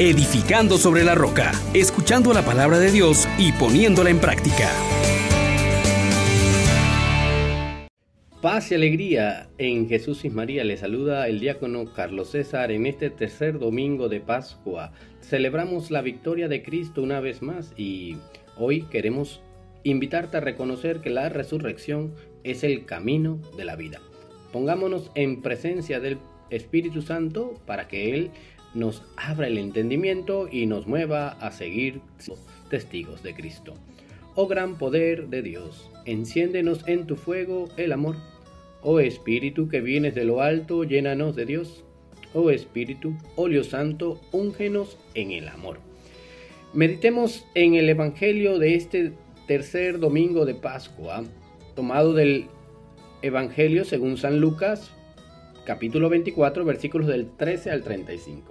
edificando sobre la roca, escuchando la palabra de Dios y poniéndola en práctica. Paz y alegría en Jesús y María. Le saluda el diácono Carlos César en este tercer domingo de Pascua. Celebramos la victoria de Cristo una vez más y hoy queremos invitarte a reconocer que la resurrección es el camino de la vida. Pongámonos en presencia del Espíritu Santo para que Él nos abra el entendimiento y nos mueva a seguir testigos de Cristo. Oh gran poder de Dios, enciéndenos en tu fuego el amor. Oh Espíritu que vienes de lo alto, llénanos de Dios. Oh Espíritu, óleo santo, úngenos en el amor. Meditemos en el Evangelio de este tercer domingo de Pascua, tomado del Evangelio según San Lucas, capítulo 24, versículos del 13 al 35.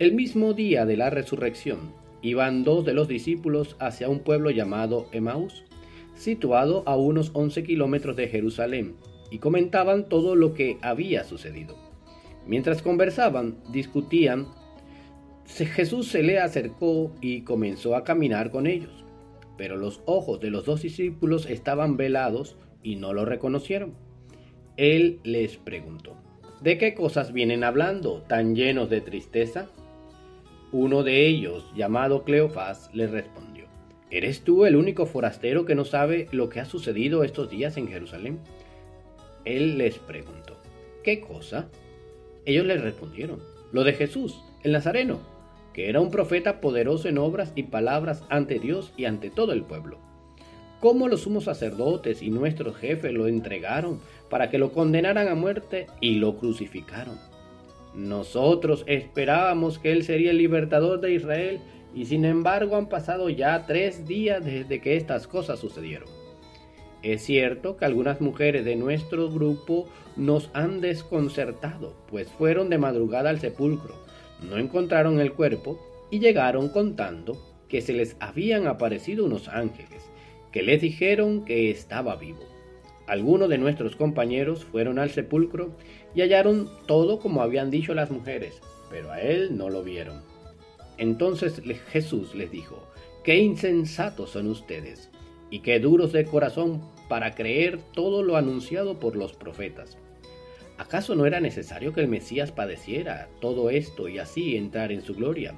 El mismo día de la resurrección, iban dos de los discípulos hacia un pueblo llamado Emaús, situado a unos 11 kilómetros de Jerusalén, y comentaban todo lo que había sucedido. Mientras conversaban, discutían, Jesús se le acercó y comenzó a caminar con ellos, pero los ojos de los dos discípulos estaban velados y no lo reconocieron. Él les preguntó, ¿de qué cosas vienen hablando tan llenos de tristeza? Uno de ellos, llamado Cleofás, le respondió, ¿Eres tú el único forastero que no sabe lo que ha sucedido estos días en Jerusalén? Él les preguntó, ¿qué cosa? Ellos le respondieron, lo de Jesús, el Nazareno, que era un profeta poderoso en obras y palabras ante Dios y ante todo el pueblo. Cómo los sumos sacerdotes y nuestros jefes lo entregaron para que lo condenaran a muerte y lo crucificaron. Nosotros esperábamos que Él sería el libertador de Israel y sin embargo han pasado ya tres días desde que estas cosas sucedieron. Es cierto que algunas mujeres de nuestro grupo nos han desconcertado, pues fueron de madrugada al sepulcro, no encontraron el cuerpo y llegaron contando que se les habían aparecido unos ángeles, que les dijeron que estaba vivo. Algunos de nuestros compañeros fueron al sepulcro y hallaron todo como habían dicho las mujeres, pero a él no lo vieron. Entonces Jesús les dijo, qué insensatos son ustedes y qué duros de corazón para creer todo lo anunciado por los profetas. ¿Acaso no era necesario que el Mesías padeciera todo esto y así entrar en su gloria?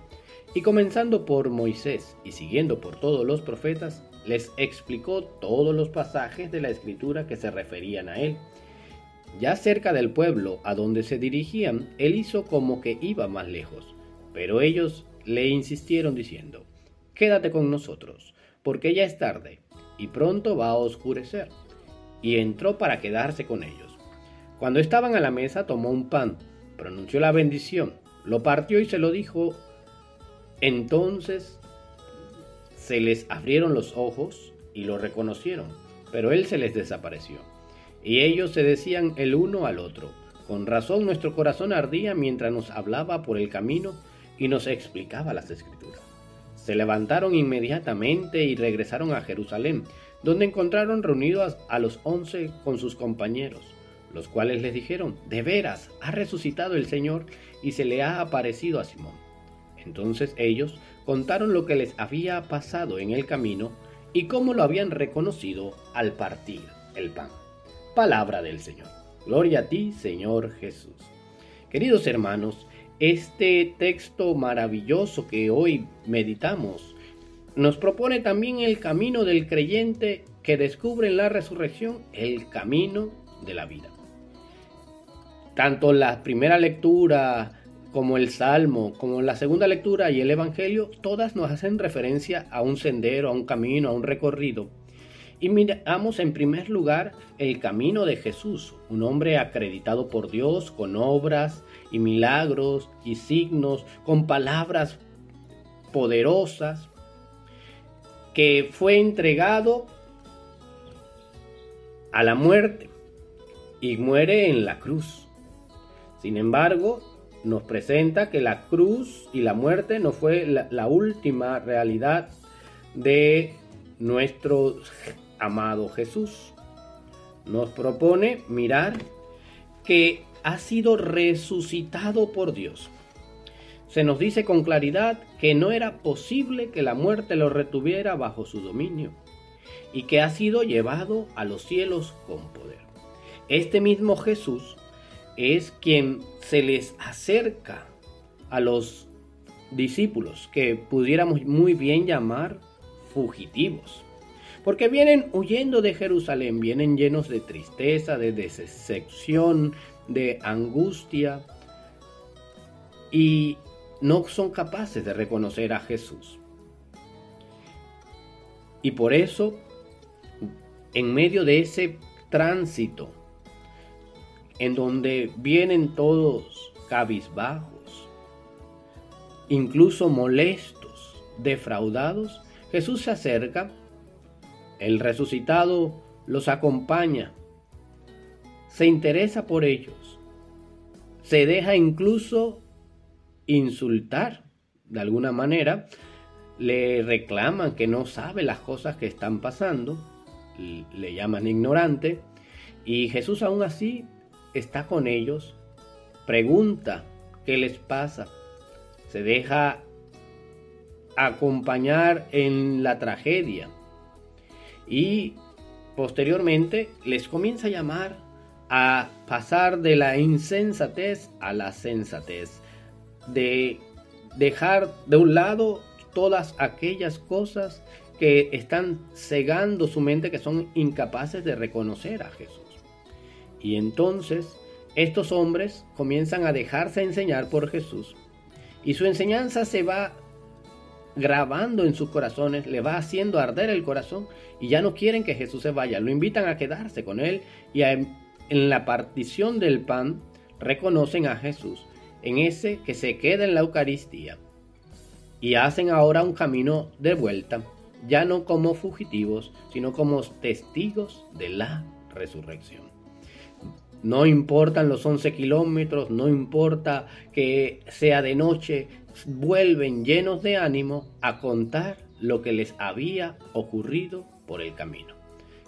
Y comenzando por Moisés y siguiendo por todos los profetas, les explicó todos los pasajes de la escritura que se referían a él. Ya cerca del pueblo a donde se dirigían, él hizo como que iba más lejos, pero ellos le insistieron diciendo, Quédate con nosotros, porque ya es tarde, y pronto va a oscurecer. Y entró para quedarse con ellos. Cuando estaban a la mesa tomó un pan, pronunció la bendición, lo partió y se lo dijo. Entonces se les abrieron los ojos y lo reconocieron, pero él se les desapareció. Y ellos se decían el uno al otro, con razón nuestro corazón ardía mientras nos hablaba por el camino y nos explicaba las escrituras. Se levantaron inmediatamente y regresaron a Jerusalén, donde encontraron reunidos a los once con sus compañeros, los cuales les dijeron, de veras, ha resucitado el Señor y se le ha aparecido a Simón. Entonces ellos contaron lo que les había pasado en el camino y cómo lo habían reconocido al partir el pan. Palabra del Señor. Gloria a ti, Señor Jesús. Queridos hermanos, este texto maravilloso que hoy meditamos nos propone también el camino del creyente que descubre en la resurrección el camino de la vida. Tanto la primera lectura como el Salmo, como la segunda lectura y el Evangelio, todas nos hacen referencia a un sendero, a un camino, a un recorrido. Y miramos en primer lugar el camino de Jesús, un hombre acreditado por Dios con obras y milagros y signos, con palabras poderosas, que fue entregado a la muerte y muere en la cruz. Sin embargo, nos presenta que la cruz y la muerte no fue la, última realidad de nuestro amado Jesús. Nos propone mirar que ha sido resucitado por Dios. se nos dice con claridad que no era posible que la muerte lo retuviera bajo su dominio y que ha sido llevado a los cielos con poder. Este mismo Jesús es quien se les acerca a los discípulos que pudiéramos muy bien llamar fugitivos. Porque vienen huyendo de Jerusalén, vienen llenos de tristeza, de decepción, de angustia y no son capaces de reconocer a Jesús. Y por eso, en medio de ese tránsito, en donde vienen todos cabizbajos, incluso molestos, defraudados, Jesús se acerca, el resucitado los acompaña, se interesa por ellos, se deja incluso insultar de alguna manera, le reclaman que no sabe las cosas que están pasando, le llaman ignorante, y Jesús aún así está con ellos, pregunta qué les pasa, se deja acompañar en la tragedia y posteriormente les comienza a llamar a pasar de la insensatez a la sensatez, de dejar de un lado todas aquellas cosas que están cegando su mente, que son incapaces de reconocer a Jesús. Y entonces estos hombres comienzan a dejarse enseñar por Jesús y su enseñanza se va grabando en sus corazones, le va haciendo arder el corazón y ya no quieren que Jesús se vaya, lo invitan a quedarse con él y en la partición del pan reconocen a Jesús, en ese que se queda en la Eucaristía y hacen ahora un camino de vuelta, ya no como fugitivos, sino como testigos de la resurrección. No importan los 11 kilómetros, no importa que sea de noche, vuelven llenos de ánimo a contar lo que les había ocurrido por el camino.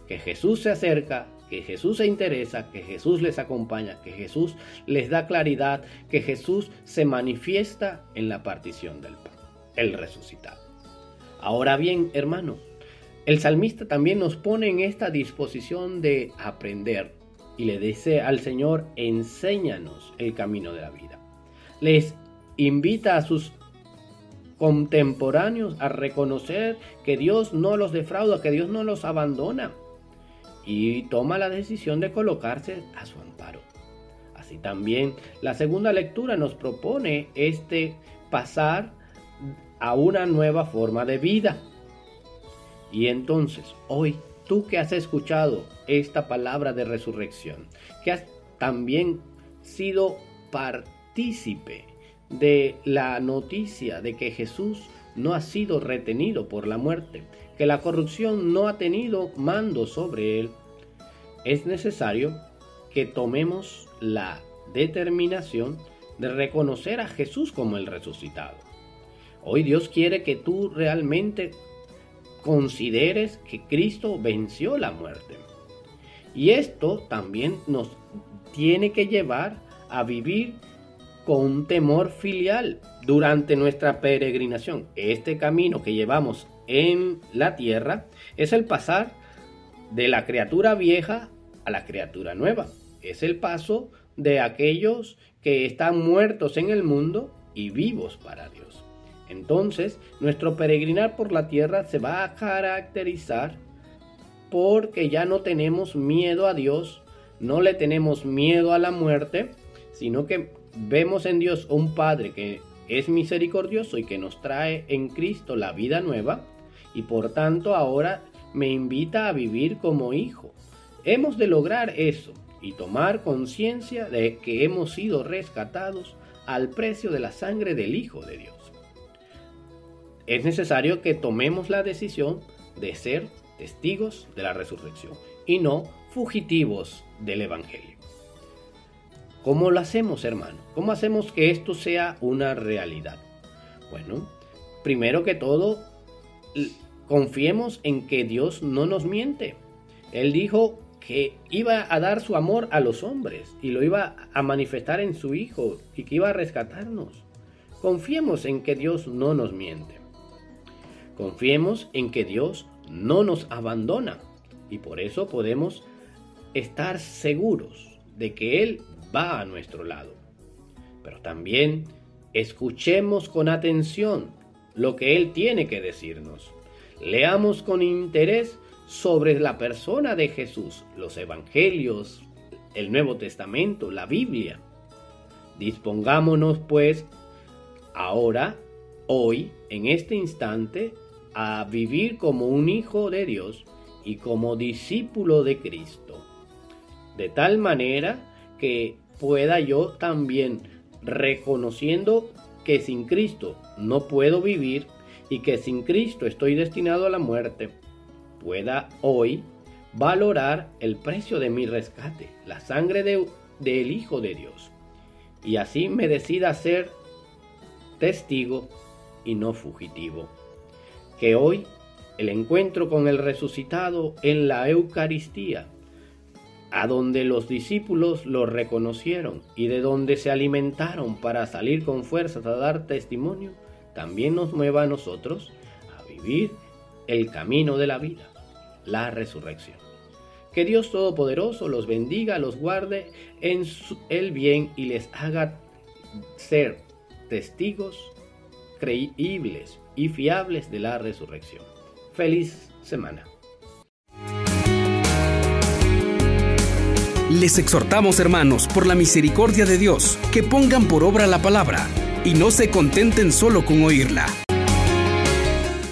Que Jesús se acerca, que Jesús se interesa, que Jesús les acompaña, que Jesús les da claridad, que Jesús se manifiesta en la partición del pan, el resucitado. Ahora bien, hermano, el salmista también nos pone en esta disposición de aprender y le dice al Señor, enséñanos el camino de la vida. Les invita a sus contemporáneos a reconocer que Dios no los defrauda, que Dios no los abandona y toma la decisión de colocarse a su amparo. Así también la segunda lectura nos propone este pasar a una nueva forma de vida. Y entonces, hoy tú que has escuchado esta palabra de resurrección, que has también sido partícipe de la noticia de que Jesús no ha sido retenido por la muerte, que la corrupción no ha tenido mando sobre él, es necesario que tomemos la determinación de reconocer a Jesús como el resucitado. Hoy Dios quiere que tú realmente consideres que Cristo venció la muerte. Y esto también nos tiene que llevar a vivir con un temor filial durante nuestra peregrinación. Este camino que llevamos en la tierra es el pasar de la criatura vieja a la criatura nueva. Es el paso de aquellos que están muertos en el mundo y vivos para Dios. Entonces, nuestro peregrinar por la tierra se va a caracterizar porque ya no tenemos miedo a Dios, no le tenemos miedo a la muerte, sino que vemos en Dios un Padre que es misericordioso y que nos trae en Cristo la vida nueva y por tanto ahora me invita a vivir como hijo. Hemos de lograr eso y tomar conciencia de que hemos sido rescatados al precio de la sangre del Hijo de Dios. Es necesario que tomemos la decisión de ser testigos de la resurrección y no fugitivos del Evangelio. ¿Cómo lo hacemos, hermano? ¿Cómo hacemos que esto sea una realidad? Bueno, primero que todo, confiemos en que Dios no nos miente. Él dijo que iba a dar su amor a los hombres y lo iba a manifestar en su Hijo y que iba a rescatarnos. Confiemos en que Dios no nos miente. Confiemos en que Dios no nos abandona y por eso podemos estar seguros de que Él va a nuestro lado. Pero también escuchemos con atención lo que Él tiene que decirnos. Leamos con interés sobre la persona de Jesús, los evangelios, el Nuevo Testamento, la Biblia. Dispongámonos pues ahora, hoy, en este instante, a vivir como un hijo de Dios y como discípulo de Cristo. De tal manera que pueda yo también, reconociendo que sin Cristo no puedo vivir y que sin Cristo estoy destinado a la muerte, pueda hoy valorar el precio de mi rescate, la sangre de, del Hijo de Dios, y así me decida ser testigo y no fugitivo. Que hoy el encuentro con el resucitado en la Eucaristía, a donde los discípulos lo reconocieron y de donde se alimentaron para salir con fuerzas a dar testimonio, también nos mueva a nosotros a vivir el camino de la vida, la resurrección. Que Dios Todopoderoso los bendiga, los guarde en el bien y les haga ser testigos creíbles y fiables de la resurrección. Feliz semana. Les exhortamos, hermanos, por la misericordia de Dios, que pongan por obra la palabra y no se contenten solo con oírla.